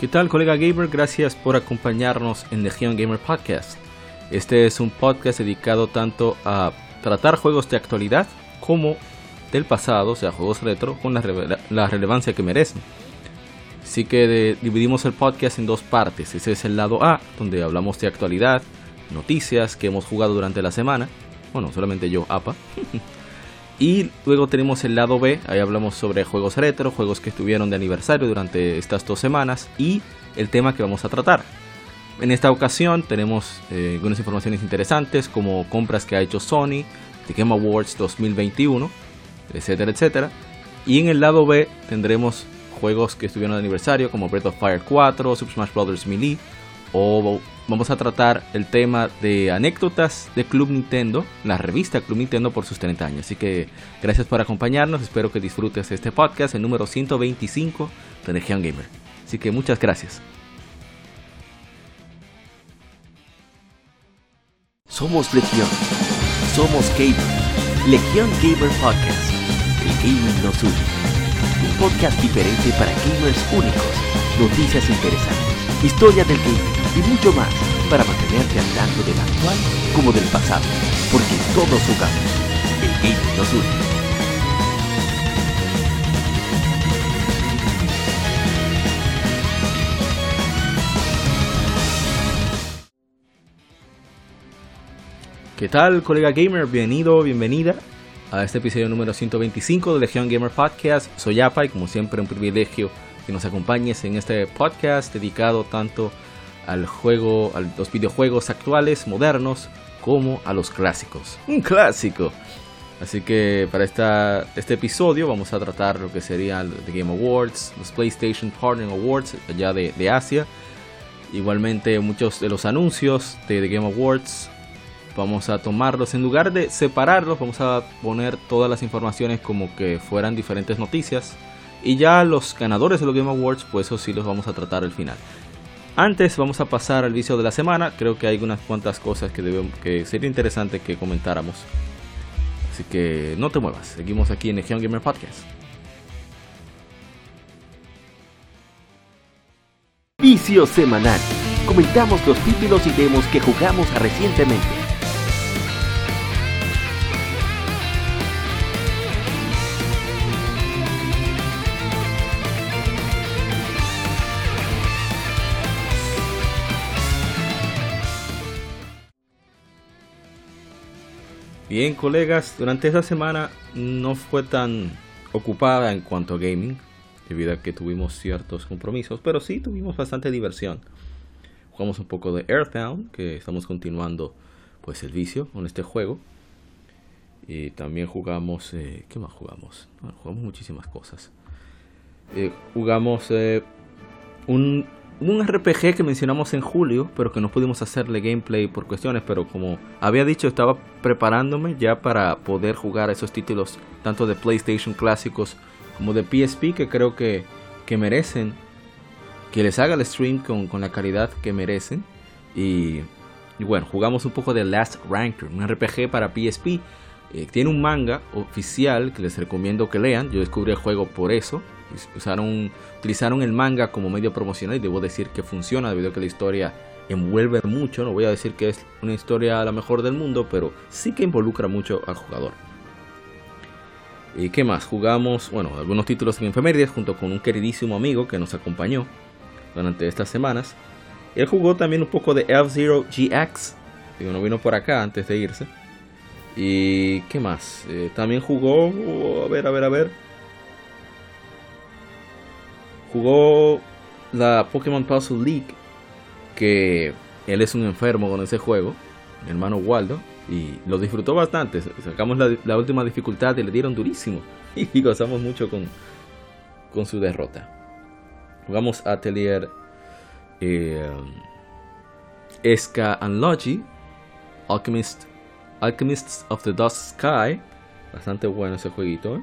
¿Qué tal, colega gamer? Gracias por acompañarnos en Legion Gamer Podcast. Este es un podcast dedicado tanto a tratar juegos de actualidad como del pasado, o sea, juegos retro, con la, relevancia que merecen. Así que dividimos el podcast en dos partes. Ese es el lado A, donde hablamos de actualidad, noticias que hemos jugado durante la semana. Bueno, solamente yo, APA. y luego tenemos el lado B, ahí hablamos sobre juegos retro, juegos que estuvieron de aniversario durante estas dos semanas y el tema que vamos a tratar. En esta ocasión tenemos eh, algunas informaciones interesantes como compras que ha hecho Sony, The Game Awards 2021, etcétera, etcétera. Y en el lado B tendremos juegos que estuvieron de aniversario como Breath of Fire 4, Super Smash Bros. Melee. O vamos a tratar el tema de anécdotas de Club Nintendo, la revista Club Nintendo por sus 30 años. Así que gracias por acompañarnos, espero que disfrutes este podcast, el número 125 de Legion Gamer. Así que muchas gracias. Somos Legión. Somos Gamer. Legión Gamer Podcast. El gaming nos une. Un podcast diferente para gamers únicos. Noticias interesantes. Historia del gaming y mucho más para mantenerte al tanto del actual como del pasado. Porque todos jugamos. El gaming nos une. ¿Qué tal, colega gamer? Bienvenido, bienvenida a este episodio número 125 de Legion Gamer Podcast. Soy Apa y como siempre un privilegio que nos acompañes en este podcast dedicado tanto al juego, a los videojuegos actuales, modernos, como a los clásicos. Un clásico. Así que para esta, este episodio vamos a tratar lo que serían los Game Awards, los PlayStation Partner Awards allá de, de Asia. Igualmente muchos de los anuncios de The Game Awards vamos a tomarlos, en lugar de separarlos, vamos a poner todas las informaciones como que fueran diferentes noticias. Y ya los ganadores de los Game Awards, pues eso sí los vamos a tratar al final. Antes vamos a pasar al vicio de la semana. Creo que hay unas cuantas cosas que, debemos, que sería interesante que comentáramos. Así que no te muevas. Seguimos aquí en el Gamer Podcast. Vicio semanal. Comentamos los títulos y demos que jugamos recientemente. Bien, colegas, durante esta semana no fue tan ocupada en cuanto a gaming, debido a que tuvimos ciertos compromisos, pero sí tuvimos bastante diversión. Jugamos un poco de Earthbound, que estamos continuando pues el vicio con este juego. Y también jugamos, eh, ¿qué más jugamos? jugamos muchísimas cosas. Eh, jugamos eh, un un RPG que mencionamos en julio, pero que no pudimos hacerle gameplay por cuestiones, pero como había dicho, estaba preparándome ya para poder jugar esos títulos, tanto de PlayStation clásicos como de PSP, que creo que, que merecen que les haga el stream con, con la calidad que merecen. Y, bueno, jugamos un poco de Last Ranker, un RPG para PSP. Eh, tiene un manga oficial que les recomiendo que lean. Yo descubrí el juego por eso usaron, utilizaron el manga como medio promocional y debo decir que funciona debido a que la historia envuelve mucho. No voy a decir que es una historia la mejor del mundo, pero sí que involucra mucho al jugador. ¿Y qué más? Jugamos, bueno, algunos títulos en efemérides junto con un queridísimo amigo que nos acompañó durante estas semanas. Él jugó también un poco de F-Zero GX, que no vino por acá antes de irse. ¿Y qué más? Eh, también jugó, a ver, a ver, a ver jugó la Pokémon Puzzle League, que él es un enfermo con ese juego, mi hermano Waldo, y lo disfrutó bastante. Sacamos la, última dificultad y le dieron durísimo, y gozamos mucho con, con su derrota. Jugamos Atelier eh, Esca and Logi, Alchemist, Alchemists of the Dusk Sky, bastante bueno ese jueguito. ¿eh?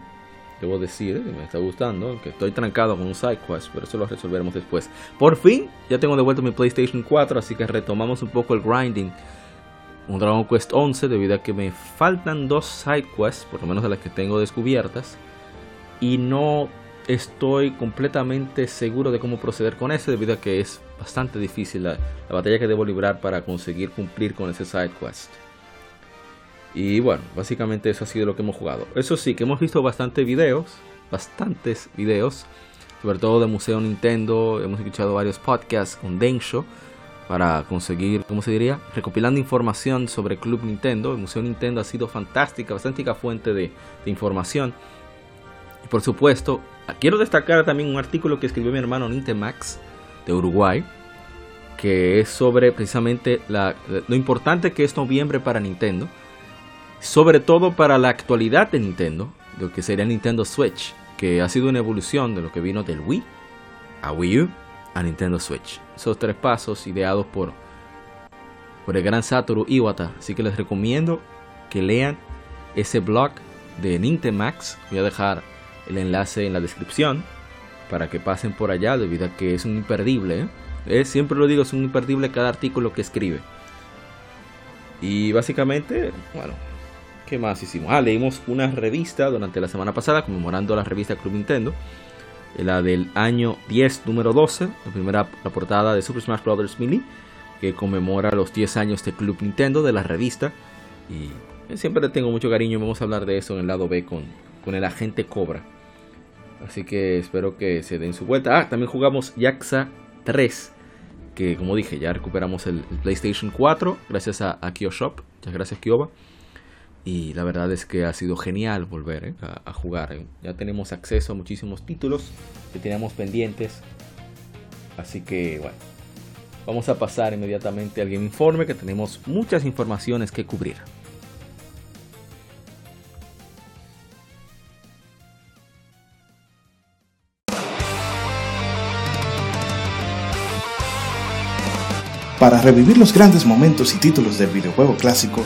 Debo decir que me está gustando, aunque estoy trancado con un side quest, pero eso lo resolveremos después. Por fin, ya tengo de vuelta mi PlayStation 4, así que retomamos un poco el grinding. Un Dragon Quest 11, debido a que me faltan dos side quests, por lo menos de las que tengo descubiertas, y no estoy completamente seguro de cómo proceder con eso debido a que es bastante difícil la, la batalla que debo librar para conseguir cumplir con ese side quest. Y bueno, básicamente eso ha sido lo que hemos jugado. Eso sí, que hemos visto bastantes videos, bastantes videos, sobre todo de Museo Nintendo. Hemos escuchado varios podcasts con Densho para conseguir, ¿cómo se diría? Recopilando información sobre Club Nintendo. El Museo Nintendo ha sido fantástica, bastante fuente de, información. Y por supuesto, quiero destacar también un artículo que escribió mi hermano Nintemax de Uruguay, que es sobre precisamente lo importante que es noviembre para Nintendo sobre todo para la actualidad de Nintendo, lo que sería Nintendo Switch, que ha sido una evolución de lo que vino del Wii a Wii U a Nintendo Switch. Esos tres pasos ideados por, por el gran Satoru Iwata. Así que les recomiendo que lean ese blog de Nintemax. Voy a dejar el enlace en la descripción para que pasen por allá debido a que es un imperdible. ¿eh? Siempre lo digo, es un imperdible cada artículo que escribe. Y básicamente, bueno, ¿Qué más hicimos? Ah, leímos una revista durante la semana pasada conmemorando la revista Club Nintendo. Eh, la del año 10, número 12. La primera la portada de Super Smash Bros. Mini. Que conmemora los 10 años de Club Nintendo, de la revista. Y siempre le tengo mucho cariño. Vamos a hablar de eso en el lado B con, con el agente Cobra. Así que espero que se den su vuelta. Ah, también jugamos Yaxa 3. Que como dije, ya recuperamos el, el PlayStation 4. Gracias a, a Kioshop. Muchas gracias, Kioba. Y la verdad es que ha sido genial volver ¿eh? a, jugar. ¿eh? Ya tenemos acceso a muchísimos títulos que teníamos pendientes. Así que bueno, vamos a pasar inmediatamente al Game Informe que tenemos muchas informaciones que cubrir. Para revivir los grandes momentos y títulos del videojuego clásico,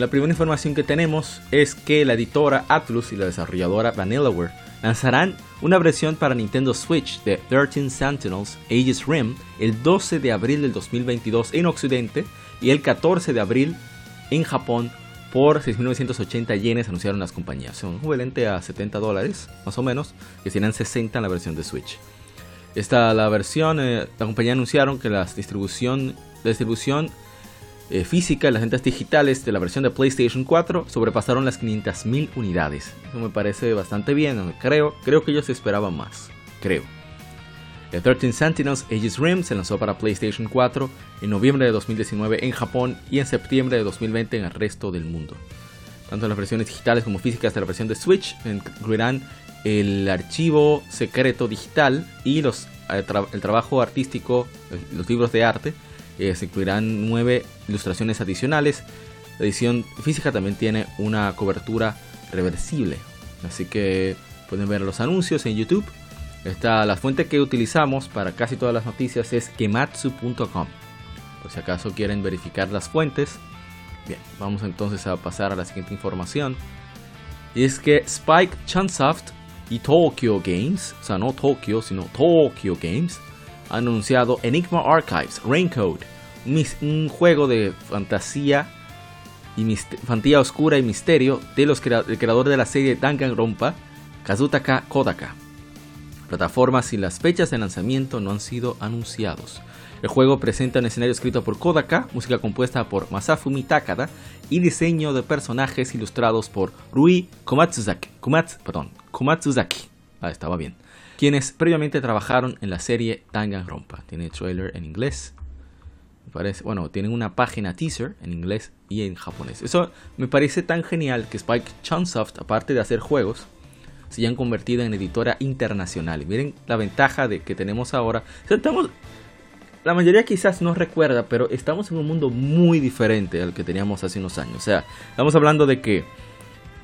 La primera información que tenemos es que la editora Atlus y la desarrolladora Vanillaware lanzarán una versión para Nintendo Switch de 13 Sentinels Aegis Rim el 12 de abril del 2022 en Occidente y el 14 de abril en Japón por 6.980 yenes anunciaron las compañías. Son equivalente a 70 dólares más o menos, que serán 60 en la versión de Switch. Esta la versión, eh, la compañía anunciaron que la distribución, la distribución eh, física las ventas digitales de la versión de PlayStation 4 sobrepasaron las 500.000 unidades. Eso me parece bastante bien, creo, creo que ellos esperaban más, creo. The 13 Sentinels Aegis Rim se lanzó para PlayStation 4 en noviembre de 2019 en Japón y en septiembre de 2020 en el resto del mundo. Tanto las versiones digitales como físicas de la versión de Switch incluirán el archivo secreto digital y los, el, trabajo artístico, los libros de arte. Se incluirán nueve ilustraciones adicionales. La edición física también tiene una cobertura reversible. Así que pueden ver los anuncios en YouTube. Esta, la fuente que utilizamos para casi todas las noticias es kematsu.com. Por si acaso quieren verificar las fuentes. Bien, vamos entonces a pasar a la siguiente información. Y es que Spike Chunsoft y Tokyo Games, o sea, no Tokyo, sino Tokyo Games, han anunciado Enigma Archives Raincode, un juego de fantasía y fantasía oscura y misterio de los creador de la serie Danganronpa, Kazutaka Kodaka. Plataformas y las fechas de lanzamiento no han sido anunciados. El juego presenta un escenario escrito por Kodaka, música compuesta por Masafumi Takada y diseño de personajes ilustrados por Rui Komatsuzaki. perdón, Komatsuzaki. Ah, estaba bien. Quienes previamente trabajaron en la serie Danganronpa. Tiene trailer en inglés. parece, bueno, tienen una página teaser en inglés y en japonés. Eso me parece tan genial que Spike Chunsoft, aparte de hacer juegos, se hayan convertido en editora internacional. Miren la ventaja de que tenemos ahora. la mayoría quizás no recuerda, pero estamos en un mundo muy diferente al que teníamos hace unos años. O sea, estamos hablando de que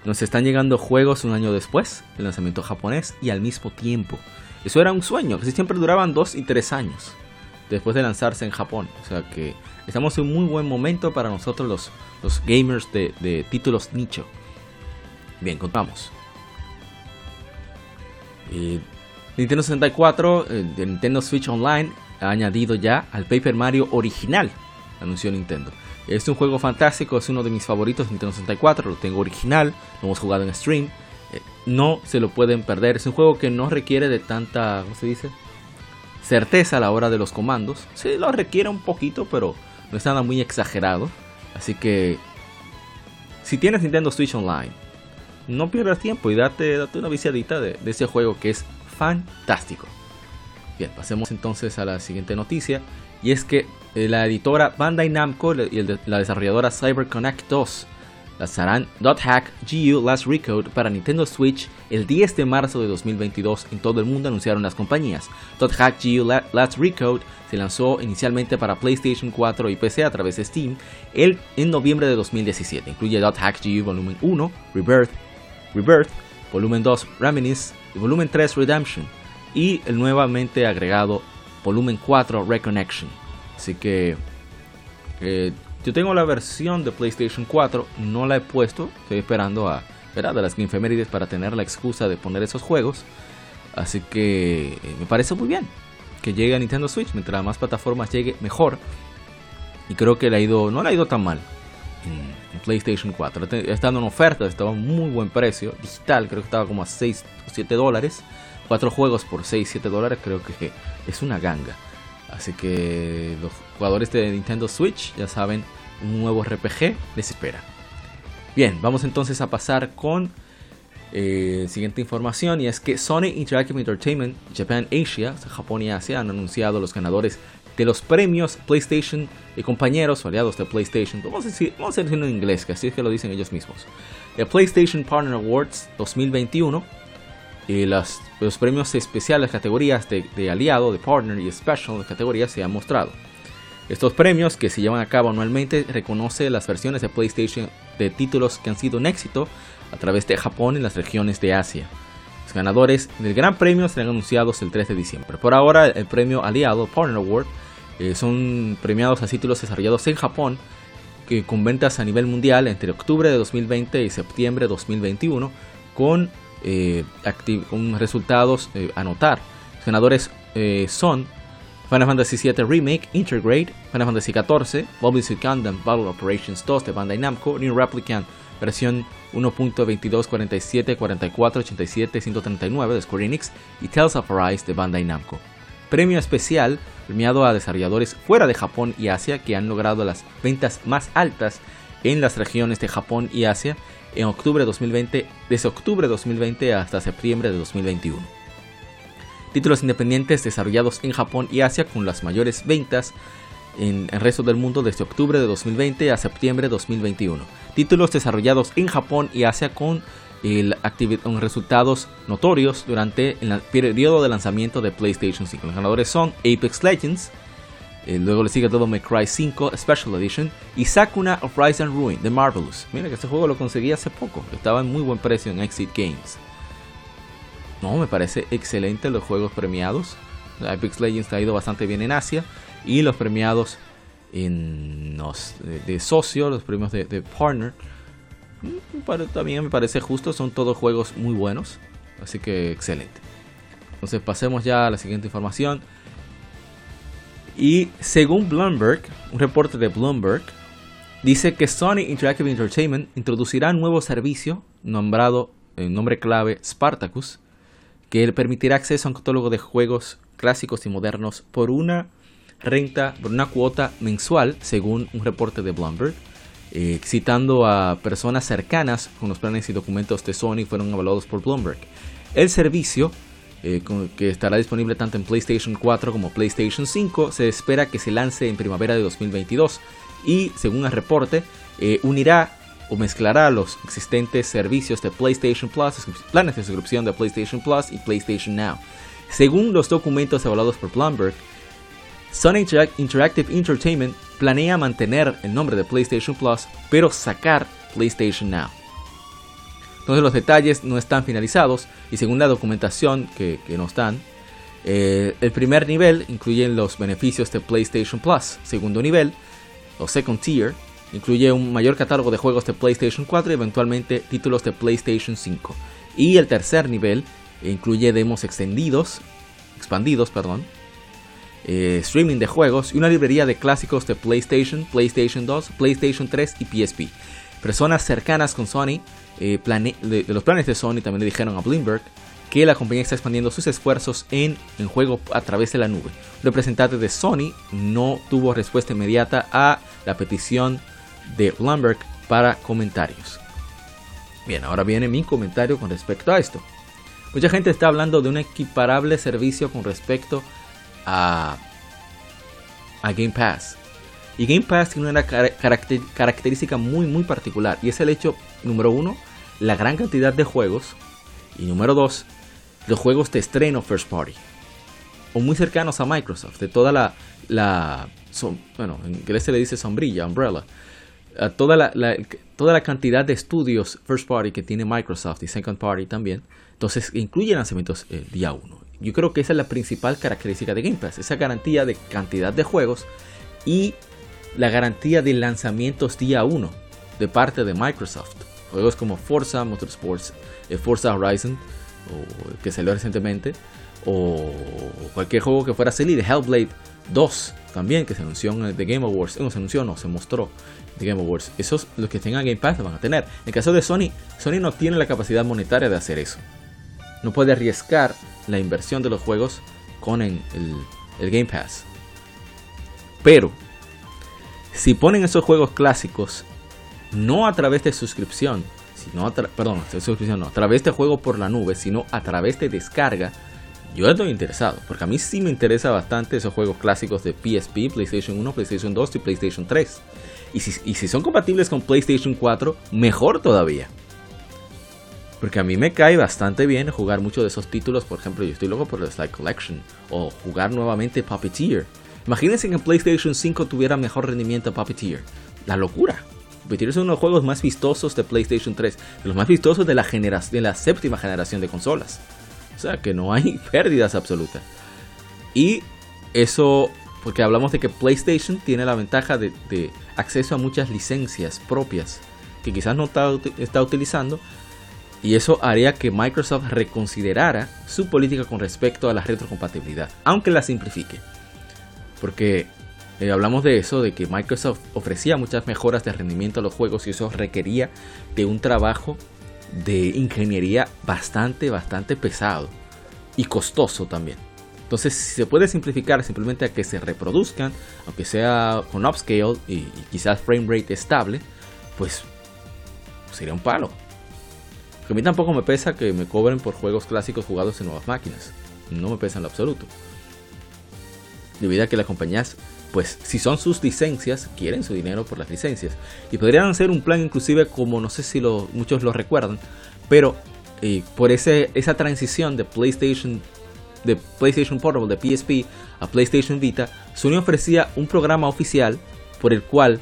nos están llegando juegos un año después del lanzamiento japonés y al mismo tiempo. Eso era un sueño, que siempre duraban dos y tres años después de lanzarse en Japón. O sea que estamos en un muy buen momento para nosotros los, los gamers de, títulos nicho. Bien, contamos. Nintendo 64, eh, Nintendo Switch Online, ha añadido ya al Paper Mario original, anunció Nintendo. Es un juego fantástico, es uno de mis favoritos de Nintendo 64, lo tengo original, lo hemos jugado en stream. Eh, no se lo pueden perder, es un juego que no requiere de tanta, ¿cómo se dice? Certeza a la hora de los comandos. Sí, lo requiere un poquito, pero no es nada muy exagerado. Así que, si tienes Nintendo Switch Online, no pierdas tiempo y date, date una viciadita de, ese juego que es fantástico. Bien, pasemos entonces a la siguiente noticia. Y es que la editora Bandai Namco y la desarrolladora CyberConnect 2 lanzarán .hack GU Last Recode para Nintendo Switch el 10 de marzo de 2022 en todo el mundo anunciaron las compañías. .hack GU Last Recode se lanzó inicialmente para PlayStation 4 y PC a través de Steam el, en noviembre de 2017. Incluye .hack GU Volumen 1, Rebirth, Rebirth, volumen 2 Reminisce y volumen 3 Redemption y el nuevamente agregado volumen 4 Reconnection. Así que eh, yo tengo la versión de PlayStation 4, no la he puesto, estoy esperando a ¿verdad? de las infemérides para tener la excusa de poner esos juegos. Así que eh, me parece muy bien que llegue a Nintendo Switch, mientras más plataformas llegue mejor. Y creo que le ha ido, no le ha ido tan mal en, PlayStation 4. Estando en oferta, estaba a muy buen precio. Digital, creo que estaba como a 6 o 7 dólares. Cuatro juegos por 6, 7 dólares, creo que es una ganga. Así que los jugadores de Nintendo Switch ya saben, un nuevo RPG les espera. Bien, vamos entonces a pasar con eh, siguiente información y es que Sony Interactive Entertainment Japan Asia, Japón y Asia han anunciado los ganadores de los premios PlayStation y compañeros o aliados de PlayStation. Vamos a, vamos a decirlo en inglés, que así es que lo dicen ellos mismos. El PlayStation Partner Awards 2021 y los premios especiales, categorías de, de, aliado, de partner y special de categorías se han mostrado. Estos premios que se llevan a cabo anualmente reconoce las versiones de PlayStation de títulos que han sido un éxito a través de Japón y las regiones de Asia. Los ganadores del Gran Premio serán anunciados el 3 de diciembre. Por ahora, el premio aliado Partner Award eh, son premiados a títulos desarrollados en Japón que con ventas a nivel mundial entre octubre de 2020 y septiembre de 2021 con, eh, resultados eh, a notar. Los ganadores son Final Fantasy VII Remake, Intergrade, Final Fantasy XIV, Suit Gundam Battle Operations 2 de Bandai Namco, New Replicant versión 1.22474487 de Square Enix y Tales of Arise de Bandai Namco premio especial premiado a desarrolladores fuera de Japón y Asia que han logrado las ventas más altas en las regiones de Japón y Asia en octubre de 2020, desde octubre de 2020 hasta septiembre de 2021. Títulos independientes desarrollados en Japón y Asia con las mayores ventas en el resto del mundo desde octubre de 2020 a septiembre de 2021. Títulos desarrollados en Japón y Asia con el con resultados notorios durante el periodo de lanzamiento de PlayStation 5. Los ganadores son Apex Legends, eh, luego le sigue May Cry 5 Special Edition y Sakuna of Rise and Ruin de Marvelous. Mira que este juego lo conseguí hace poco, estaba en muy buen precio en Exit Games. No, me parece excelente los juegos premiados. Apex Legends ha ido bastante bien en Asia y los premiados en los de, socio, los premios de, de partner, mm, también me parece justo, son todos juegos muy buenos, así que excelente. Entonces pasemos ya a la siguiente información. Y según Bloomberg, un reporte de Bloomberg, dice que Sony Interactive Entertainment introducirá un nuevo servicio nombrado en nombre clave Spartacus, que le permitirá acceso a un catálogo de juegos clásicos y modernos por una renta, por una cuota mensual, según un reporte de Bloomberg. Eh, citando a personas cercanas con los planes y documentos de Sony fueron avalados por Bloomberg. El servicio eh, que estará disponible tanto en PlayStation 4 como PlayStation 5. Se espera que se lance en primavera de 2022 y, según el reporte, eh, unirá o mezclará los existentes servicios de PlayStation Plus, planes de suscripción de PlayStation Plus y PlayStation Now. Según los documentos evaluados por Bloomberg, Sony Interactive Entertainment planea mantener el nombre de PlayStation Plus, pero sacar PlayStation Now. Entonces los detalles no están finalizados y según la documentación que, nos dan, eh, el primer nivel incluye los beneficios de PlayStation Plus. Segundo nivel, o second tier, incluye un mayor catálogo de juegos de PlayStation 4 y eventualmente títulos de PlayStation 5. Y el tercer nivel incluye demos extendidos, expandidos, perdón, eh, streaming de juegos y una librería de clásicos de PlayStation, PlayStation 2, PlayStation 3 y PSP. Personas cercanas con Sony eh, de, los planes de Sony también le dijeron a Bloomberg que la compañía está expandiendo sus esfuerzos en el juego a través de la nube. Un representante de Sony no tuvo respuesta inmediata a la petición de Bloomberg para comentarios. Bien, ahora viene mi comentario con respecto a esto. Mucha gente está hablando de un equiparable servicio con respecto a, a Game Pass. Y Game Pass tiene una característica muy muy particular y es el hecho, número uno, la gran cantidad de juegos. Y número 2, los juegos de estreno first party. O muy cercanos a Microsoft. De toda la. bueno, en inglés se le dice sombrilla, umbrella. toda, la, toda la cantidad de estudios first party que tiene Microsoft y second party también. Entonces incluye lanzamientos el día 1. Yo creo que esa es la principal característica de Game Pass. Esa garantía de cantidad de juegos y la garantía de lanzamientos día 1 de parte de Microsoft. Juegos como Forza Motorsports, eh, Forza Horizon, que salió recientemente, o cualquier juego que fuera a salir, Hellblade 2 también, que se anunció en The Game Awards, no se anunció, no, se mostró The Game Awards. Esos, los que tengan Game Pass, lo van a tener. En el caso de Sony, Sony no tiene la capacidad monetaria de hacer eso. No puede arriesgar la inversión de los juegos con el, el Game Pass. Pero, si ponen esos juegos clásicos no a través de suscripción, sino a perdón, suscripción no, a través de juego por la nube, sino a través de descarga, yo estoy interesado, porque a mí sí me interesa bastante esos juegos clásicos de PSP, PlayStation 1, PlayStation 2 y PlayStation 3. Y si, y si son compatibles con PlayStation 4, mejor todavía. Porque a mí me cae bastante bien jugar muchos de esos títulos. Por ejemplo, yo estoy loco por el Slide Collection. O jugar nuevamente Puppeteer. Imagínense que PlayStation 5 tuviera mejor rendimiento Puppeteer. La locura. Puppeteer es uno de los juegos más vistosos de PlayStation 3, de los más vistosos de la, de la séptima generación de consolas. O sea que no hay pérdidas absolutas. Y eso, porque hablamos de que PlayStation tiene la ventaja de, acceso a muchas licencias propias que quizás no está utilizando. Y eso haría que Microsoft reconsiderara su política con respecto a la retrocompatibilidad, aunque la simplifique. Porque eh, hablamos de eso, de que Microsoft ofrecía muchas mejoras de rendimiento a los juegos y eso requería de un trabajo de ingeniería bastante, bastante pesado y costoso también. Entonces, si se puede simplificar simplemente a que se reproduzcan, aunque sea con upscale y, quizás frame rate estable, pues sería un palo. a mí tampoco me pesa que me cobren por juegos clásicos jugados en nuevas máquinas. No me pesa en lo absoluto. Debido a que las compañías, pues si son sus licencias, quieren su dinero por las licencias. Y podrían hacer un plan inclusive como, no sé si muchos lo recuerdan, pero eh, por esa transición de PlayStation de PlayStation Portable, de PSP a PlayStation Vita, Sony ofrecía un programa oficial por el cual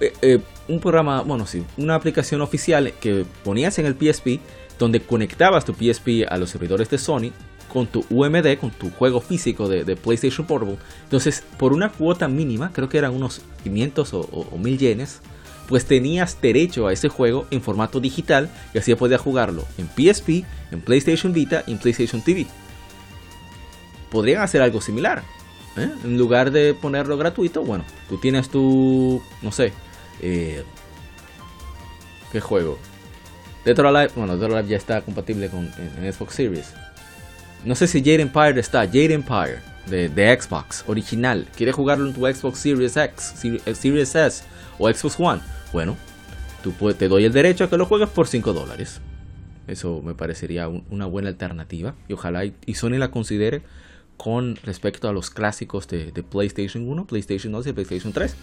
eh, eh, un programa, bueno, sí, una aplicación oficial que ponías en el PSP donde conectabas tu PSP a los servidores de Sony con tu UMD, con tu juego físico de, PlayStation Portable. Entonces, por una cuota mínima, creo que eran unos 500 o, 1000 yenes, pues tenías derecho a ese juego en formato digital y así podías jugarlo en PSP, en PlayStation Vita y en PlayStation TV. Podrían hacer algo similar. ¿eh? En lugar de ponerlo gratuito, bueno, tú tienes tu, no sé, eh, ¿qué juego? Dead or Alive, bueno, Dead or Alive ya está compatible con en Xbox Series. No sé si Jade Empire está. Jade Empire de, Xbox original. ¿Quieres jugarlo en tu Xbox Series X, eh, Series S o Xbox One? Bueno, tú te doy el derecho a que lo juegues por 5 dólares. Eso me parecería una buena alternativa. Y ojalá y, Sony la considere con respecto a los clásicos de, de, PlayStation 1, PlayStation 2 y PlayStation 3.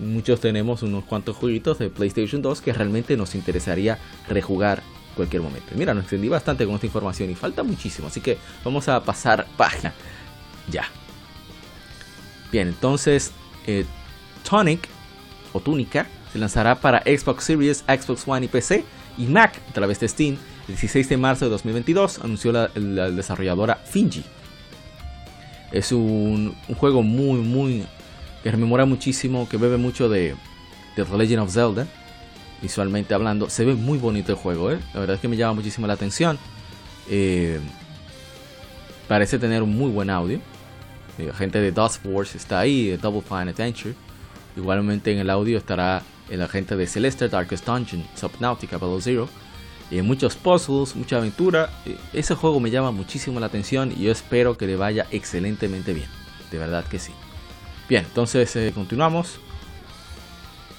Muchos tenemos unos cuantos jueguitos de PlayStation 2 que realmente nos interesaría rejugar cualquier momento. Mira, nos extendí bastante con esta información y falta muchísimo, así que vamos a pasar página ya. Bien, entonces eh, Tonic o Túnica se lanzará para Xbox Series, Xbox One y PC y Mac a través de Steam el 16 de marzo de 2022, anunció la, desarrolladora Finji. Es un, juego muy, muy. que rememora muchísimo, que bebe mucho de, de The Legend of Zelda visualmente hablando. Se ve muy bonito el juego, ¿eh? la verdad es que me llama muchísimo la atención. Eh, parece tener un muy buen audio. La gente de Dust Force está ahí, Double Fine Adventure. Igualmente en el audio estará el agente de Celeste, Darkest Dungeon, Subnautica Battle Zero. Y muchos puzzles, mucha aventura. Ese juego me llama muchísimo la atención y yo espero que le vaya excelentemente bien. De verdad que sí. Bien, entonces eh, continuamos.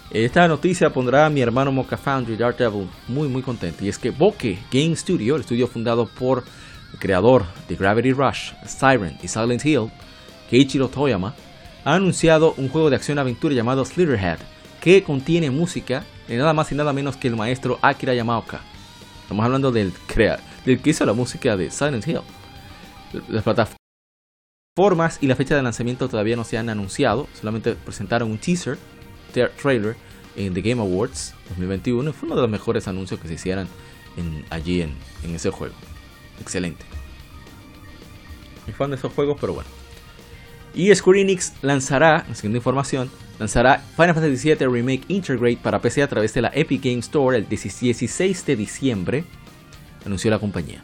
Esta noticia pondrá a mi hermano Mocha Foundry Devil muy muy contento. Y es que Bokeh Game Studio, el estudio fundado por el creador de Gravity Rush, Siren y Silent Hill, Keiichiro Toyama, ha anunciado un juego de acción-aventura llamado Slitherhead, que contiene música de nada más y nada menos que el maestro Akira Yamaoka. Estamos hablando del, crea del que hizo la música de Silent Hill. Las plataformas y la fecha de lanzamiento todavía no se han anunciado, solamente presentaron un teaser trailer en The Game Awards 2021. Fue uno de los mejores anuncios que se hicieran allí en, ese juego. Excelente. Mi fan de esos juegos, pero bueno. Y Square Enix lanzará, siguiente información, lanzará Final Fantasy VII Remake Integrate para PC a través de la Epic Game Store el 16 de diciembre, anunció la compañía.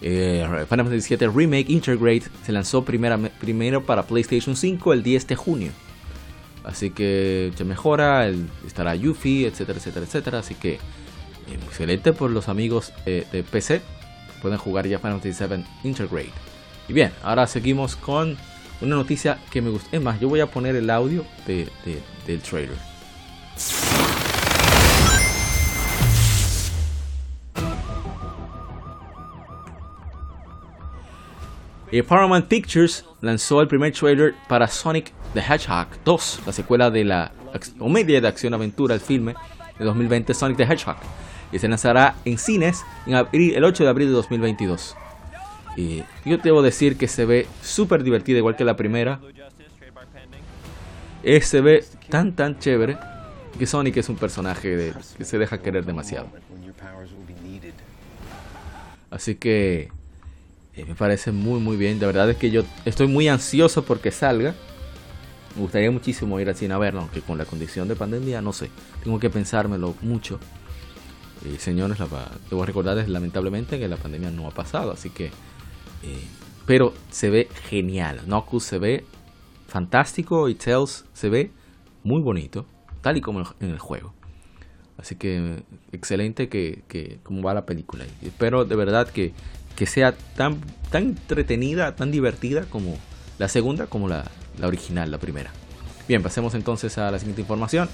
Eh, Final Fantasy VII Remake Integrate se lanzó primero para PlayStation 5 el 10 de junio. Así que se mejora, estará Yuffie, etcétera, etcétera, etcétera. Así que eh, excelente por los amigos eh, de PC. Pueden jugar ya Final Fantasy VII Integrate. Y bien, ahora seguimos con una noticia que me gusta. Es más, yo voy a poner el audio de, del trailer. Y Paramount Pictures lanzó el primer trailer para Sonic the Hedgehog 2, la secuela de la comedia de acción-aventura, el filme de 2020 Sonic the Hedgehog, y se lanzará en cines en el 8 de abril de 2022. Y yo debo decir que se ve súper divertida, igual que la primera. Eh, se ve tan tan chévere que Sonic es un personaje que se deja querer demasiado. Así que eh, me parece muy muy bien. De verdad es que yo estoy muy ansioso porque salga. Me gustaría muchísimo ir al cine a verlo, aunque con la condición de pandemia no sé. Tengo que pensármelo mucho. Eh, señores, debo recordarles lamentablemente que la pandemia no ha pasado, así que... Eh, pero se ve genial. Knuckles se ve fantástico y Tails se ve muy bonito, tal y como en el juego. Así que excelente que, que como va la película. Y espero de verdad que, que sea tan, tan entretenida, tan divertida como la segunda, como la, la original, la primera. Bien, pasemos entonces a la siguiente información.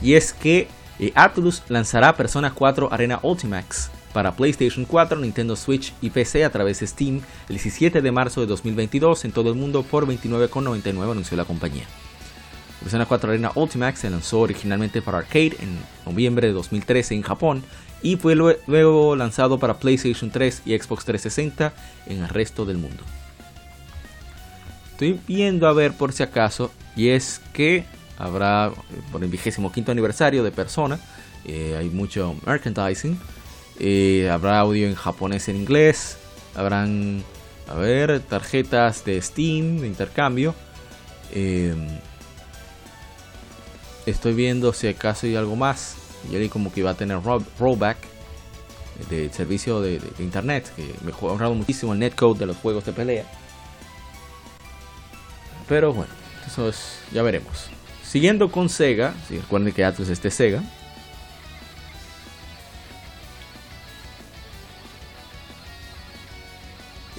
Y es que eh, Atlus lanzará Persona 4 Arena Ultimax para PlayStation 4, Nintendo Switch y PC a través de Steam el 17 de marzo de 2022 en todo el mundo por 29,99 anunció la compañía. Persona 4 Arena Ultimax se lanzó originalmente para arcade en noviembre de 2013 en Japón y fue luego lanzado para PlayStation 3 y Xbox 360 en el resto del mundo. Estoy viendo a ver por si acaso y es que habrá por el 25 aniversario de Persona, eh, hay mucho merchandising, eh, habrá audio en japonés en inglés, habrán, a ver, tarjetas de Steam de intercambio. Eh, Estoy viendo si acaso hay algo más. Yo leí como que iba a tener rollback de servicio de, internet, que me ha ahorrado muchísimo el netcode de los juegos de pelea. Pero bueno, eso es, ya veremos. Siguiendo con Sega, si recuerden que Atlas este Sega.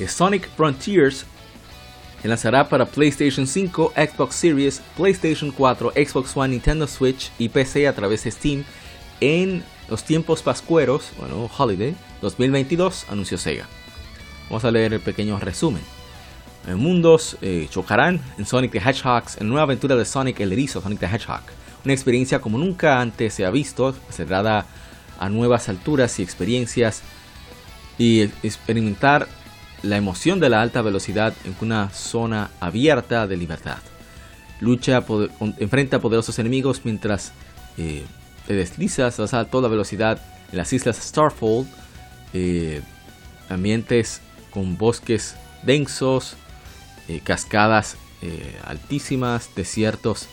Sonic Frontiers lanzará para PlayStation 5, Xbox Series, PlayStation 4, Xbox One, Nintendo Switch y PC a través de Steam en los tiempos pascueros, bueno, Holiday 2022, anunció Sega. Vamos a leer el pequeño resumen. Mundos eh, chocarán en Sonic the Hedgehog, en nueva aventura de Sonic el erizo, Sonic the Hedgehog. Una experiencia como nunca antes se ha visto, cerrada a nuevas alturas y experiencias y experimentar la emoción de la alta velocidad en una zona abierta de libertad. Lucha, enfrenta a poderosos enemigos mientras eh, te deslizas a toda velocidad en las islas Starfold, eh, ambientes con bosques densos, eh, cascadas altísimas, desiertos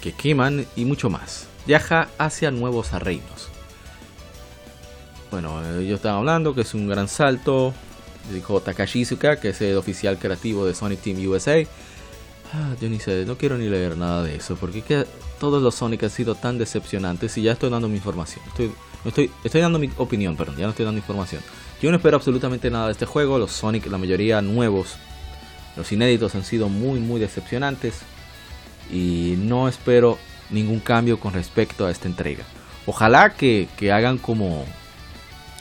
que queman y mucho más. Viaja hacia nuevos reinos. Bueno, yo estaba hablando que es un gran salto, dijo Takashi que es el oficial creativo de Sonic Team USA. Ah, yo ni sé, no quiero ni leer nada de eso, porque que todos los Sonic han sido tan decepcionantes y ya estoy dando mi información. Estoy, estoy, estoy dando mi opinión, perdón, ya no estoy dando información. Yo no espero absolutamente nada de este juego, los Sonic, la mayoría nuevos, los inéditos han sido muy, muy decepcionantes y no espero ningún cambio con respecto a esta entrega. Ojalá que, que hagan como,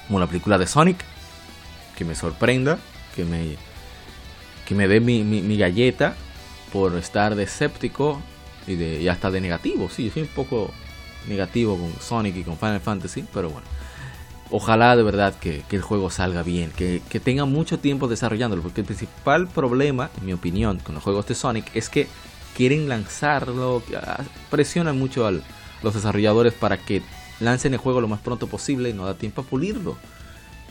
como la película de Sonic, que me sorprenda, que me, que me dé mi, galleta por estar de escéptico y, de, y hasta de negativo. Sí, yo soy un poco negativo con Sonic y con Final Fantasy, pero bueno. Ojalá de verdad que, el juego salga bien, que, que, tenga mucho tiempo desarrollándolo, porque el principal problema, en mi opinión, con los juegos de Sonic es que quieren lanzarlo, ah, presionan mucho a los desarrolladores para que lancen el juego lo más pronto posible y no da tiempo a pulirlo.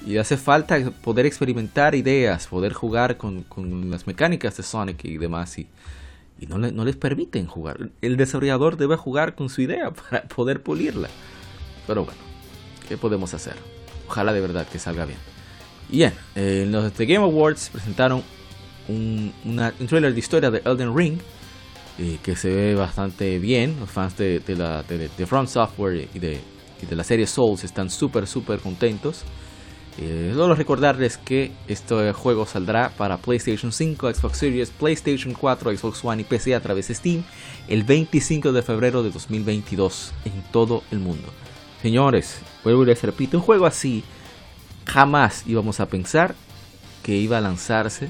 Y hace falta poder experimentar ideas, poder jugar con, las mecánicas de Sonic y demás. Y, no, no, les permiten jugar. El desarrollador debe jugar con su idea para poder pulirla. Pero bueno, ¿qué podemos hacer? Ojalá de verdad que salga bien. Y bien, en los The Game Awards presentaron un, trailer de historia de Elden Ring. Eh, que se ve bastante bien. Los fans de, la, de, de Front Software y de, y de la serie Souls están súper, súper contentos. Eh, solo recordarles que este juego saldrá para PlayStation 5, Xbox Series, PlayStation 4, Xbox One y PC a través de Steam el 25 de febrero de 2022 en todo el mundo. Señores, vuelvo y les repito, un juego así jamás íbamos a pensar que iba a lanzarse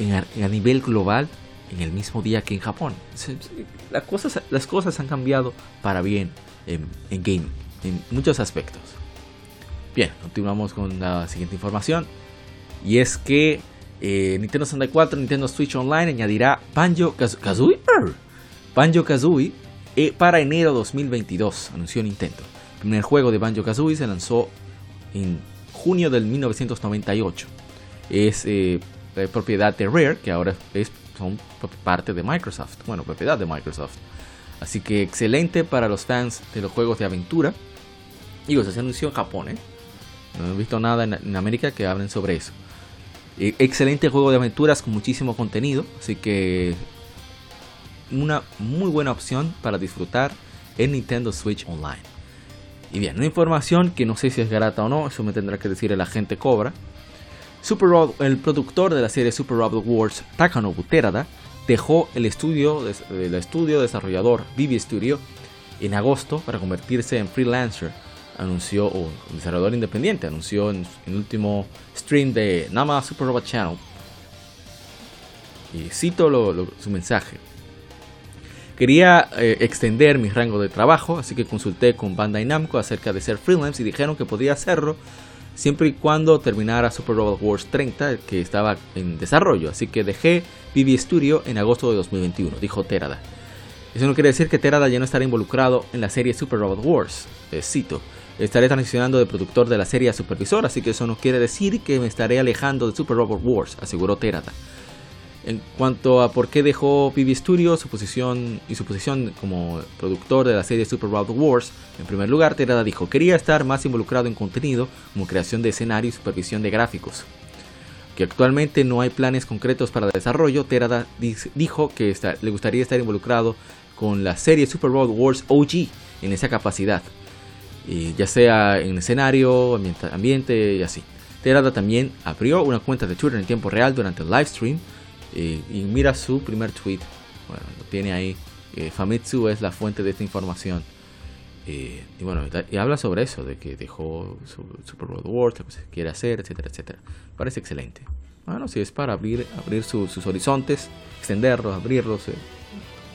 a, nivel global en el mismo día que en Japón. Las cosas, las cosas han cambiado para bien en, en game, en muchos aspectos. Bien, continuamos con la siguiente información. Y es que eh, Nintendo 64, Nintendo Switch Online añadirá Banjo Kazooie. Banjo Kazooie eh, para enero 2022, anunció Nintendo. El primer juego de Banjo Kazooie se lanzó en junio del 1998. Es eh, propiedad de Rare, que ahora es, son parte de Microsoft. Bueno, propiedad de Microsoft. Así que excelente para los fans de los juegos de aventura. Digo, se anunció en Japón, ¿eh? No he visto nada en, América que hablen sobre eso. Excelente juego de aventuras con muchísimo contenido. Así que una muy buena opción para disfrutar en Nintendo Switch Online. Y bien, una información que no sé si es garata o no, eso me tendrá que decir el agente Cobra. Super el productor de la serie Super Robot Wars, Takanobu Terada, dejó el estudio, el estudio desarrollador Vivi Studio en agosto para convertirse en freelancer anunció, o desarrollador independiente, anunció en, el último stream de Nama Super Robot Channel. Y cito su mensaje. Quería eh, extender mi rango de trabajo, así que consulté con Bandai Namco acerca de ser freelance y dijeron que podía hacerlo siempre y cuando terminara Super Robot Wars 30, que estaba en desarrollo. Así que dejé BB Studio en agosto de 2021, dijo Terada. Eso no quiere decir que Terada ya no estará involucrado en la serie Super Robot Wars. Eh, cito. Estaré transicionando de productor de la serie a supervisor, así que eso no quiere decir que me estaré alejando de Super Robot Wars, aseguró Terada. En cuanto a por qué dejó PB Studios su posición y su posición como productor de la serie Super Robot Wars, en primer lugar, Terada dijo quería estar más involucrado en contenido como creación de escenario y supervisión de gráficos. Que actualmente no hay planes concretos para desarrollo, Terada dijo que le gustaría estar involucrado con la serie Super Robot Wars OG en esa capacidad, y ya sea en escenario, ambiente y así. Terada también abrió una cuenta de Twitter en tiempo real durante el live stream y, mira su primer tweet. Bueno, lo tiene ahí. Eh, Famitsu es la fuente de esta información. y bueno, y habla sobre eso, de que dejó su Super World Wars, lo que se quiere hacer, etcétera, etcétera. Parece excelente. Bueno, si es para abrir, abrir sus horizontes, extenderlos, abrirlos, eh,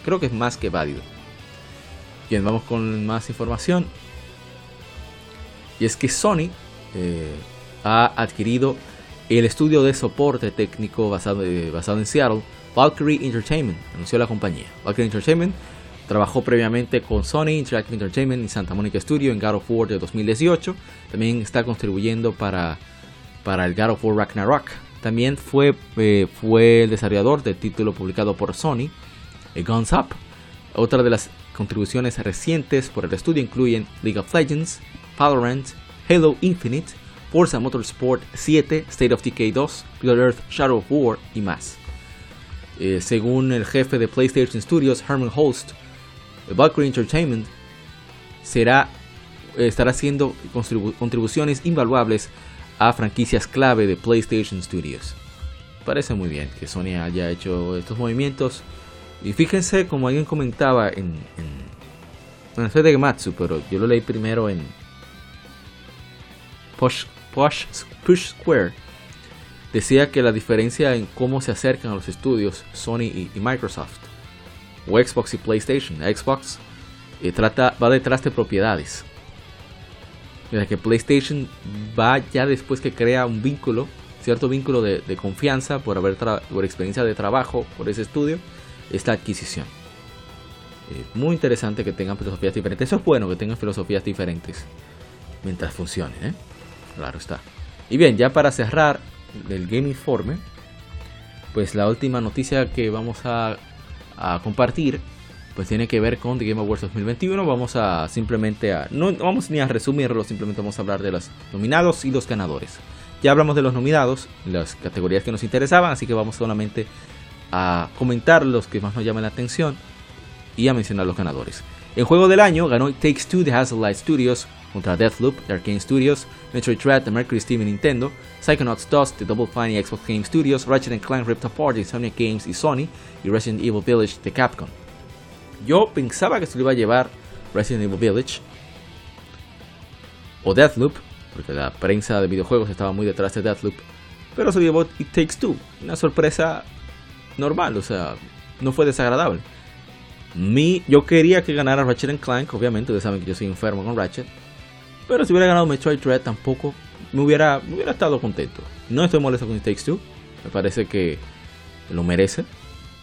creo que es más que válido. Bien, vamos con más información. Y es que Sony eh, ha adquirido el estudio de soporte técnico basado, eh, basado en Seattle, Valkyrie Entertainment, anunció la compañía. Valkyrie Entertainment trabajó previamente con Sony Interactive Entertainment y Santa Monica Studio en God of War de 2018. También está contribuyendo para, el God of War Ragnarok. También fue, eh, el desarrollador del título publicado por Sony, eh, Guns Up. Otra de las contribuciones recientes por el estudio incluyen League of Legends, Valorant, Halo Infinite, Forza Motorsport 7, State of Decay 2, Middle Earth Shadow of War y más. Eh, según el jefe de PlayStation Studios, Herman Holst, Valkyrie Entertainment será, estará haciendo contribuciones invaluables a franquicias clave de PlayStation Studios. Parece muy bien que Sony haya hecho estos movimientos. Y fíjense, como alguien comentaba en. en no sé de Gematsu, pero yo lo leí primero en Push Square decía que la diferencia en cómo se acercan a los estudios Sony y, Microsoft, o Xbox y PlayStation, Xbox eh, trata, va detrás de propiedades. Mientras que PlayStation va ya después que crea un vínculo, cierto vínculo de, confianza por haber por experiencia de trabajo por ese estudio, esta adquisición. Muy interesante que tengan filosofías diferentes. Eso es bueno que tengan filosofías diferentes mientras funcionen. ¿eh? Claro está. Y bien, ya para cerrar el Game Informe, pues la última noticia que vamos a, compartir pues tiene que ver con The Game Awards 2021. Vamos a simplemente a. No, vamos ni a resumirlo, simplemente vamos a hablar de los nominados y los ganadores. Ya hablamos de los nominados, las categorías que nos interesaban, así que vamos solamente a comentar los que más nos llaman la atención y a mencionar los ganadores. El juego del año ganó It Takes Two de Light Studios contra Deathloop de Arkane Studios, Metroid Dread de Mercury Steam y Nintendo, Psychonauts Dust de Double Fine y Xbox Game Studios, Ratchet Clank Ripped Apart de Sony Games y Sony, y Resident Evil Village de Capcom. Yo pensaba que se lo iba a llevar Resident Evil Village o Deathloop, porque la prensa de videojuegos estaba muy detrás de Deathloop, pero se lo llevó It Takes Two, una sorpresa normal, o sea, no fue desagradable. Mi, yo quería que ganara Ratchet Clank, obviamente, ustedes saben que yo soy enfermo con Ratchet. Pero si hubiera ganado Metroid Dread tampoco me hubiera, hubiera estado contento. No estoy molesto con It Takes Two. Me parece que lo merece.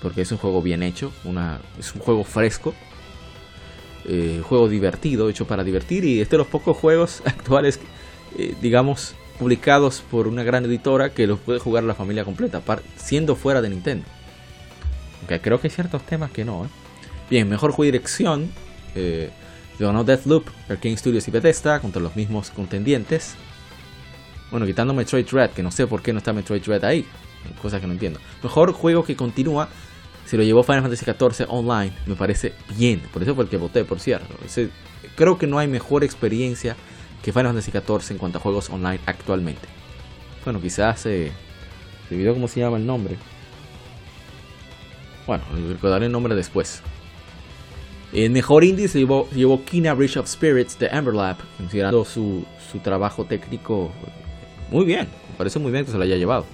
Porque es un juego bien hecho. Una, es un juego fresco. Eh, juego divertido, hecho para divertir. Y este de los pocos juegos actuales, eh, digamos, publicados por una gran editora que los puede jugar la familia completa, siendo fuera de Nintendo. Aunque creo que hay ciertos temas que no. ¿eh? Bien, mejor juego y dirección. Eh, ganó Deathloop, Arkane Studios y Bethesda contra los mismos contendientes. Bueno, quitando Metroid Dread, que no sé por qué no está Metroid Dread ahí. Cosa que no entiendo. Mejor juego que continúa se lo llevó Final Fantasy XIV Online. Me parece bien. Por eso fue el que voté, por cierto. creo que no hay mejor experiencia que Final Fantasy XIV en cuanto a juegos online actualmente. Bueno, quizás eh, se olvidó cómo se llama el nombre. Bueno, recordaré el nombre después. Mejor indie se llevó, llevó Kina Bridge of Spirits de Amberlab, considerando su, su trabajo técnico muy bien. Me parece muy bien que se lo haya llevado.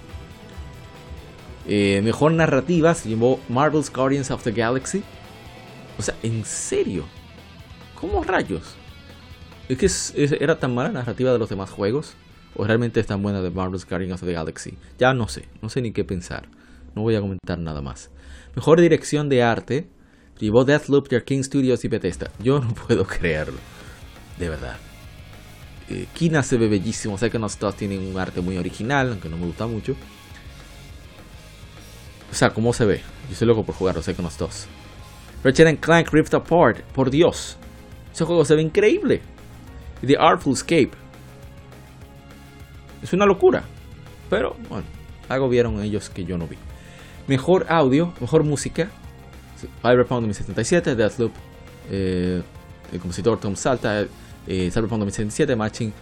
Eh, mejor narrativa se llevó Marvel's Guardians of the Galaxy. O sea, en serio. ¿Cómo rayos? ¿Es que es- era tan mala la narrativa de los demás juegos? ¿O realmente es tan buena de Marvel's Guardians of the Galaxy? Ya no sé, no sé ni qué pensar. No voy a comentar nada más. Mejor dirección de arte llevó Deathloop, King Studios y Bethesda. Yo no puedo creerlo. De verdad. Eh, Kina se ve bellísimo. Sé que los dos tienen un arte muy original, aunque no me gusta mucho. O sea, ¿cómo se ve? Yo estoy loco por jugarlo, sé que los dos. Ratchet Clank Rift Apart, por Dios. Ese juego se ve increíble. The Artful Escape. Es una locura. Pero, bueno, algo vieron ellos que yo no vi. Mejor audio, mejor música. Cyberpunk 2077, Deathloop. eh, el compositor Tom Salta. eh, Cyberpunk 2077, Matching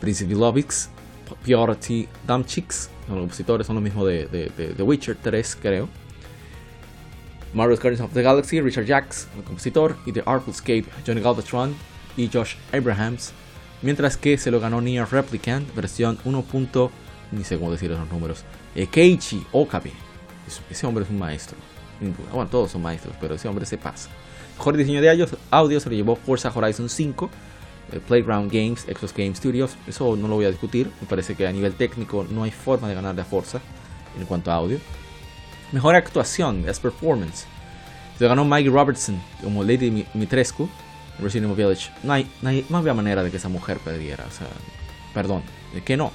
Principal Lovix. Purity Damchix. Son los compositores, son los mismos de, de, Witcher 3, creo. Marvel's Guardians of the Galaxy, Richard Jacks, el compositor, y The Artful Escape, Johnny Galvatron y Josh Abrahams. Mientras que se lo ganó Nier Replicant, versión 1. punto- ni sé cómo decir esos números. eh, Keiichi Okabe. Es- Ese hombre es un maestro. Bueno, todos son maestros, pero ese hombre se pasa. Mejor diseño de audio, se lo llevó Forza Horizon 5, eh, Playground Games, Exos Game Studios. Eso no lo voy a discutir. Me parece que a nivel técnico no hay forma de ganarle a Forza en cuanto a audio. Mejor actuación, Best Performance. Se ganó Maggie Robertson como Lady Mi- Mitrescu en Resident Evil Village. No, hay, no, hay- no había manera de que esa mujer perdiera. O sea, perdón, de que no.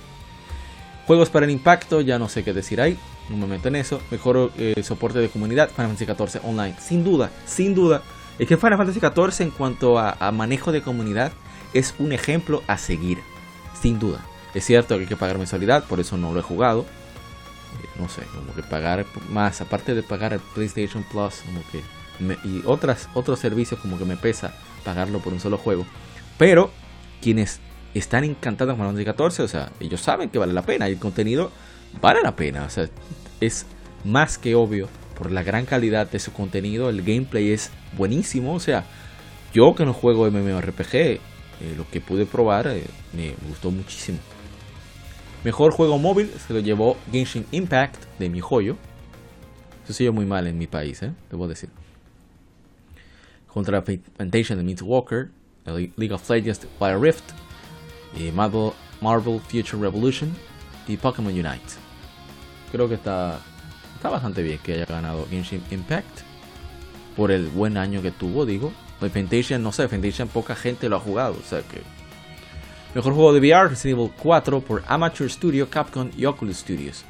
Juegos para el impacto, ya no sé qué decir ahí. No me meto en eso. Mejor eh, soporte de comunidad, Final Fantasy XIV Online. Sin duda, sin duda. Es que Final Fantasy XIV en cuanto a, manejo de comunidad es un ejemplo a seguir. Sin duda. Es cierto que hay que pagar mensualidad, por eso no lo he jugado. Eh, no sé, como que pagar más, aparte de pagar el PlayStation Plus, como que y otras, otros servicios como que me pesa pagarlo por un solo juego. Pero quienes están encantados con Final Fantasy XIV, o sea, ellos saben que vale la pena el contenido vale la pena, o sea, es más que obvio por la gran calidad de su contenido, el gameplay es buenísimo, o sea, yo que no juego MMORPG, eh, lo que pude probar eh, me gustó muchísimo. Mejor juego móvil se lo llevó Genshin Impact de mi joyo. Eso se muy mal en mi país, ¿eh? debo decir. Contra Plantation de Meat Walker, League of Legends Fire Rift, Marvel, Marvel Future Revolution y Pokémon Unite. Creo que está, está bastante bien que haya ganado Genshin Impact por el buen año que tuvo, digo. Plantation, no sé, Plantation poca gente lo ha jugado, o sea que Mejor juego de VR, Resident Evil 4 por Amateur Studio, Capcom y Oculus Studios.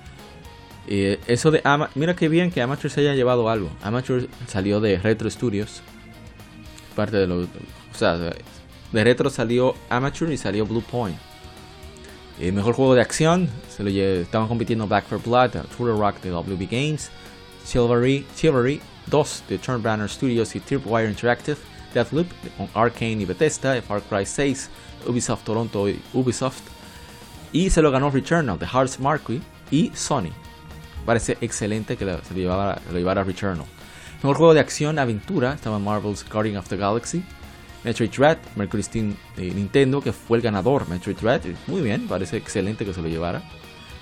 Eh, eso de Ama mira que bien que Amateur se haya llevado algo. Amateur salió de Retro Studios. Parte de lo. O sea, de Retro salió Amateur y salió Blue Point. El mejor juego de acción se lo estaban compitiendo Back 4 Blood, Turtle Rock de WB Games, Chivalry, Chivalry 2 de Turnbanner Studios y Tripwire Interactive, Deathloop con Arcane y Bethesda, Far Cry 6, Ubisoft Toronto y Ubisoft. Y se lo ganó Returnal de Hearts Marquee y Sony. Parece excelente que se lo llevara, lo llevara Returnal. Mejor juego de acción aventura estaba Marvel's Guardian of the Galaxy. Metroid Dread, Mercury Steam de Nintendo, que fue el ganador. Metroid Dread, muy bien, parece excelente que se lo llevara.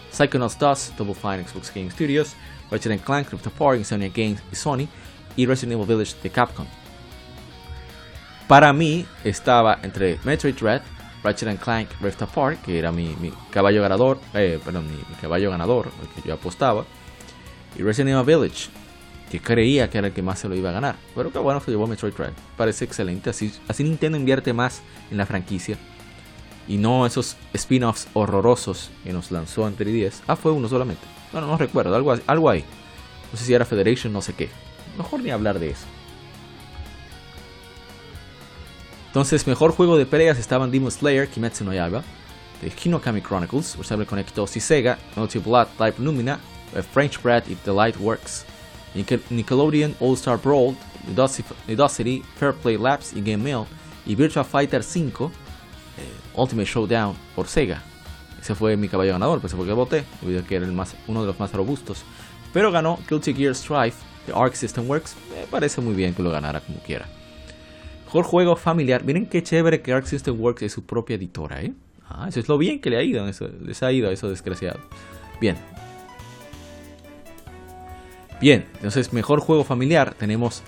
Psychonauts 2, Double Fine Xbox Game Studios. Ratchet Clank, Crypto Park, Insomnia Games y Sony. Y Resident Evil Village de Capcom. Para mí estaba entre Metroid Dread, Ratchet Clank Rift Apart, que era mi, mi caballo ganador, eh, perdón, mi, mi caballo ganador, el que yo apostaba, y Resident Evil Village, que creía que era el que más se lo iba a ganar. Pero que bueno, se llevó Metroid Dread. Parece excelente, así, así Nintendo invierte más en la franquicia. Y no esos spin-offs horrorosos que nos lanzó en 3DS. Ah, fue uno solamente. Bueno, no recuerdo, algo, ahí. No sé si era Federation, no sé qué. Mejor ni hablar de eso. Entonces, mejor juego de peleas estaban Demon Slayer, Kimetsu no Yaiba, The Hinokami Chronicles, Cyber Connect 2 y Sega, Multi Blood, Type Lumina, eh, French Bread y The Light Works, Nickelodeon All Star Brawl, Ludosity, Fair Play Labs y Game Mail, y Virtua Fighter 5, eh, Ultimate Showdown por Sega. Ese fue mi caballo ganador, pues fue que voté, debido que era el más, uno de los más robustos. Pero ganó Guilty Gear Strife de Arc System Works, me parece muy bien que lo ganara como quiera. Mejor juego familiar. Miren qué chévere que Arc System Works es su propia editora, ¿eh? Ah, eso es lo bien que le ha ido, eso, les ha ido a esos desgraciados. Bien. Bien, entonces mejor juego familiar tenemos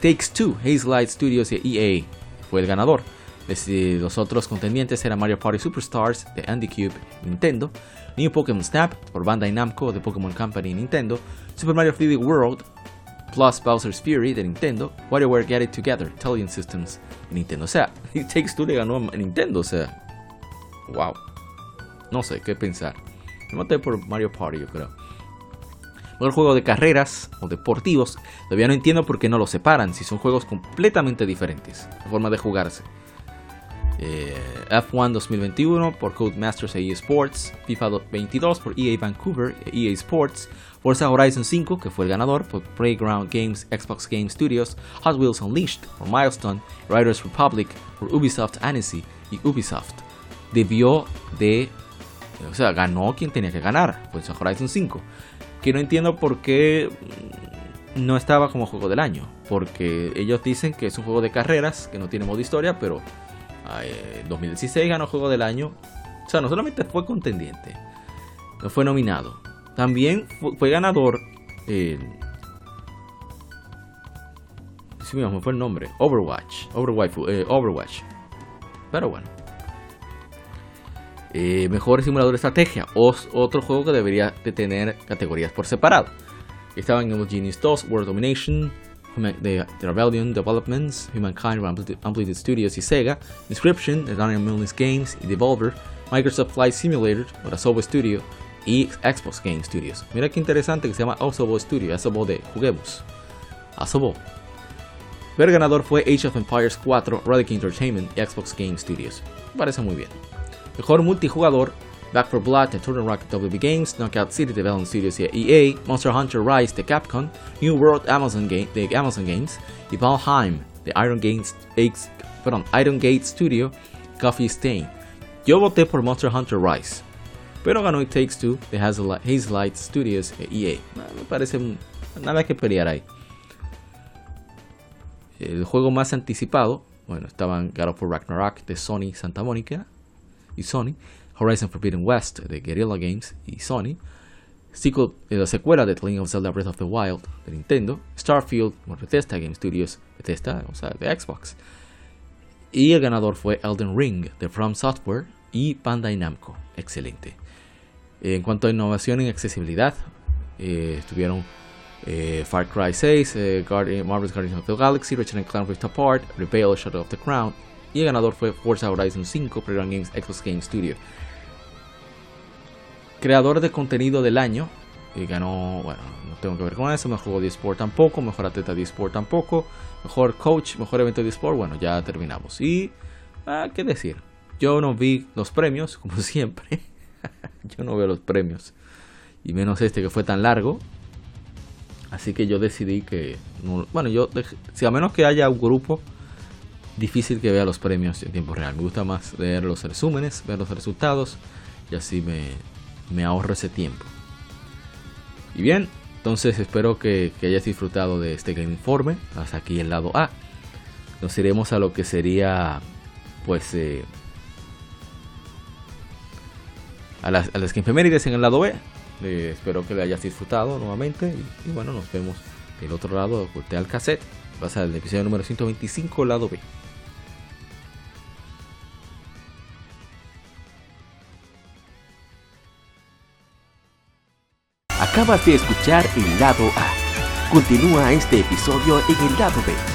Takes Two, Haze Light Studios y EA. Fue el ganador. Los otros contendientes eran Mario Party Superstars de Andy Cube, Nintendo, New Pokémon Snap por Bandai Namco de Pokémon Company Nintendo, Super Mario 3D World plus Bowser's Fury de Nintendo, WarioWare Get It Together, Italian Systems de Nintendo. O sea, Takes Two le ganó a Nintendo, o sea, wow. No sé qué pensar. Me maté por Mario Party, yo creo. Mejor juego de carreras o deportivos. Todavía no entiendo por qué no los separan si son juegos completamente diferentes. La forma de jugarse. Eh, F1 2021 por Codemasters EA Sports, FIFA 22 por EA Vancouver EA Sports, Forza Horizon 5 que fue el ganador por Playground Games, Xbox Game Studios, Hot Wheels Unleashed por Milestone, Riders Republic por Ubisoft Annecy y Ubisoft. Debió de, o sea, ganó quien tenía que ganar, Forza Horizon 5. Que no entiendo por qué no estaba como juego del año, porque ellos dicen que es un juego de carreras, que no tiene modo historia, pero 2016 ganó Juego del Año. O sea, no solamente fue contendiente, no fue nominado. También fue, ganador. Eh, sí, me fue el nombre. Overwatch. Overwatch. Eh, Overwatch. Pero bueno. Eh, mejor simulador de estrategia. otro juego que debería de tener categorías por separado. Estaban en Genius 2, World Domination, de, Rebellion Developments, Humankind, Amplitude Studios y Sega, Inscription de Daniel Milnes Games y Devolver, Microsoft Flight Simulator de Asobo Studio y Xbox Game Studios. Mira qué interesante que se llama Asobo Studio, Asobo de juguemos. Asobo. El ganador fue Age of Empires 4, Relic Entertainment y Xbox Game Studios. Parece muy bien. Mejor multijugador Back for Blood de Turtle Rock WB Games, Knockout City Development Studios de EA, Monster Hunter Rise de Capcom, New World Amazon Game, de Amazon Games y Valheim de Iron, Games, perdón, Iron Gate Studio, Coffee Stain. Yo voté por Monster Hunter Rise, pero ganó It Takes Two de Hazelight Studios de EA. Me parece nada que pelear ahí. El juego más anticipado, bueno, estaban God of War Ragnarok de Sony Santa Mónica y Sony, Horizon Forbidden West de Guerrilla Games y Sony, eh, la secuela de The Legend of Zelda Breath of the Wild de Nintendo, Starfield por Bethesda Game Studios, Bethesda, o sea, de Xbox. Y el ganador fue Elden Ring de From Software y Bandai Namco. Excelente. En cuanto a innovación y accesibilidad, eh, estuvieron eh, Far Cry 6, Marvel's Guardians of the Galaxy, Ratchet Clank Rift Apart, Rebel Shadow of the Crown, y el ganador fue Forza Horizon 5 Program Games Xbox Game Studio. Creador de contenido del año, y ganó, bueno, no tengo que ver con eso, mejor juego de Sport tampoco, mejor atleta de Sport tampoco, mejor coach, mejor evento de Sport, bueno, ya terminamos. Y, ah, ¿qué decir? Yo no vi los premios, como siempre. yo no veo los premios. Y menos este que fue tan largo. Así que yo decidí que, bueno, yo, si a menos que haya un grupo difícil que vea los premios en tiempo real. Me gusta más ver los resúmenes, ver los resultados y así me, me ahorro ese tiempo. Y bien, entonces espero que, hayas disfrutado de este Game Informe. Hasta aquí el lado A. Nos iremos a lo que sería, pues, eh, a, las, a las en el lado B. Eh, espero que le hayas disfrutado nuevamente. Y, bueno, nos vemos del otro lado. Corté al cassette. Pasa el episodio número 125, lado B. Acabas de escuchar el lado A. Continúa este episodio en el lado B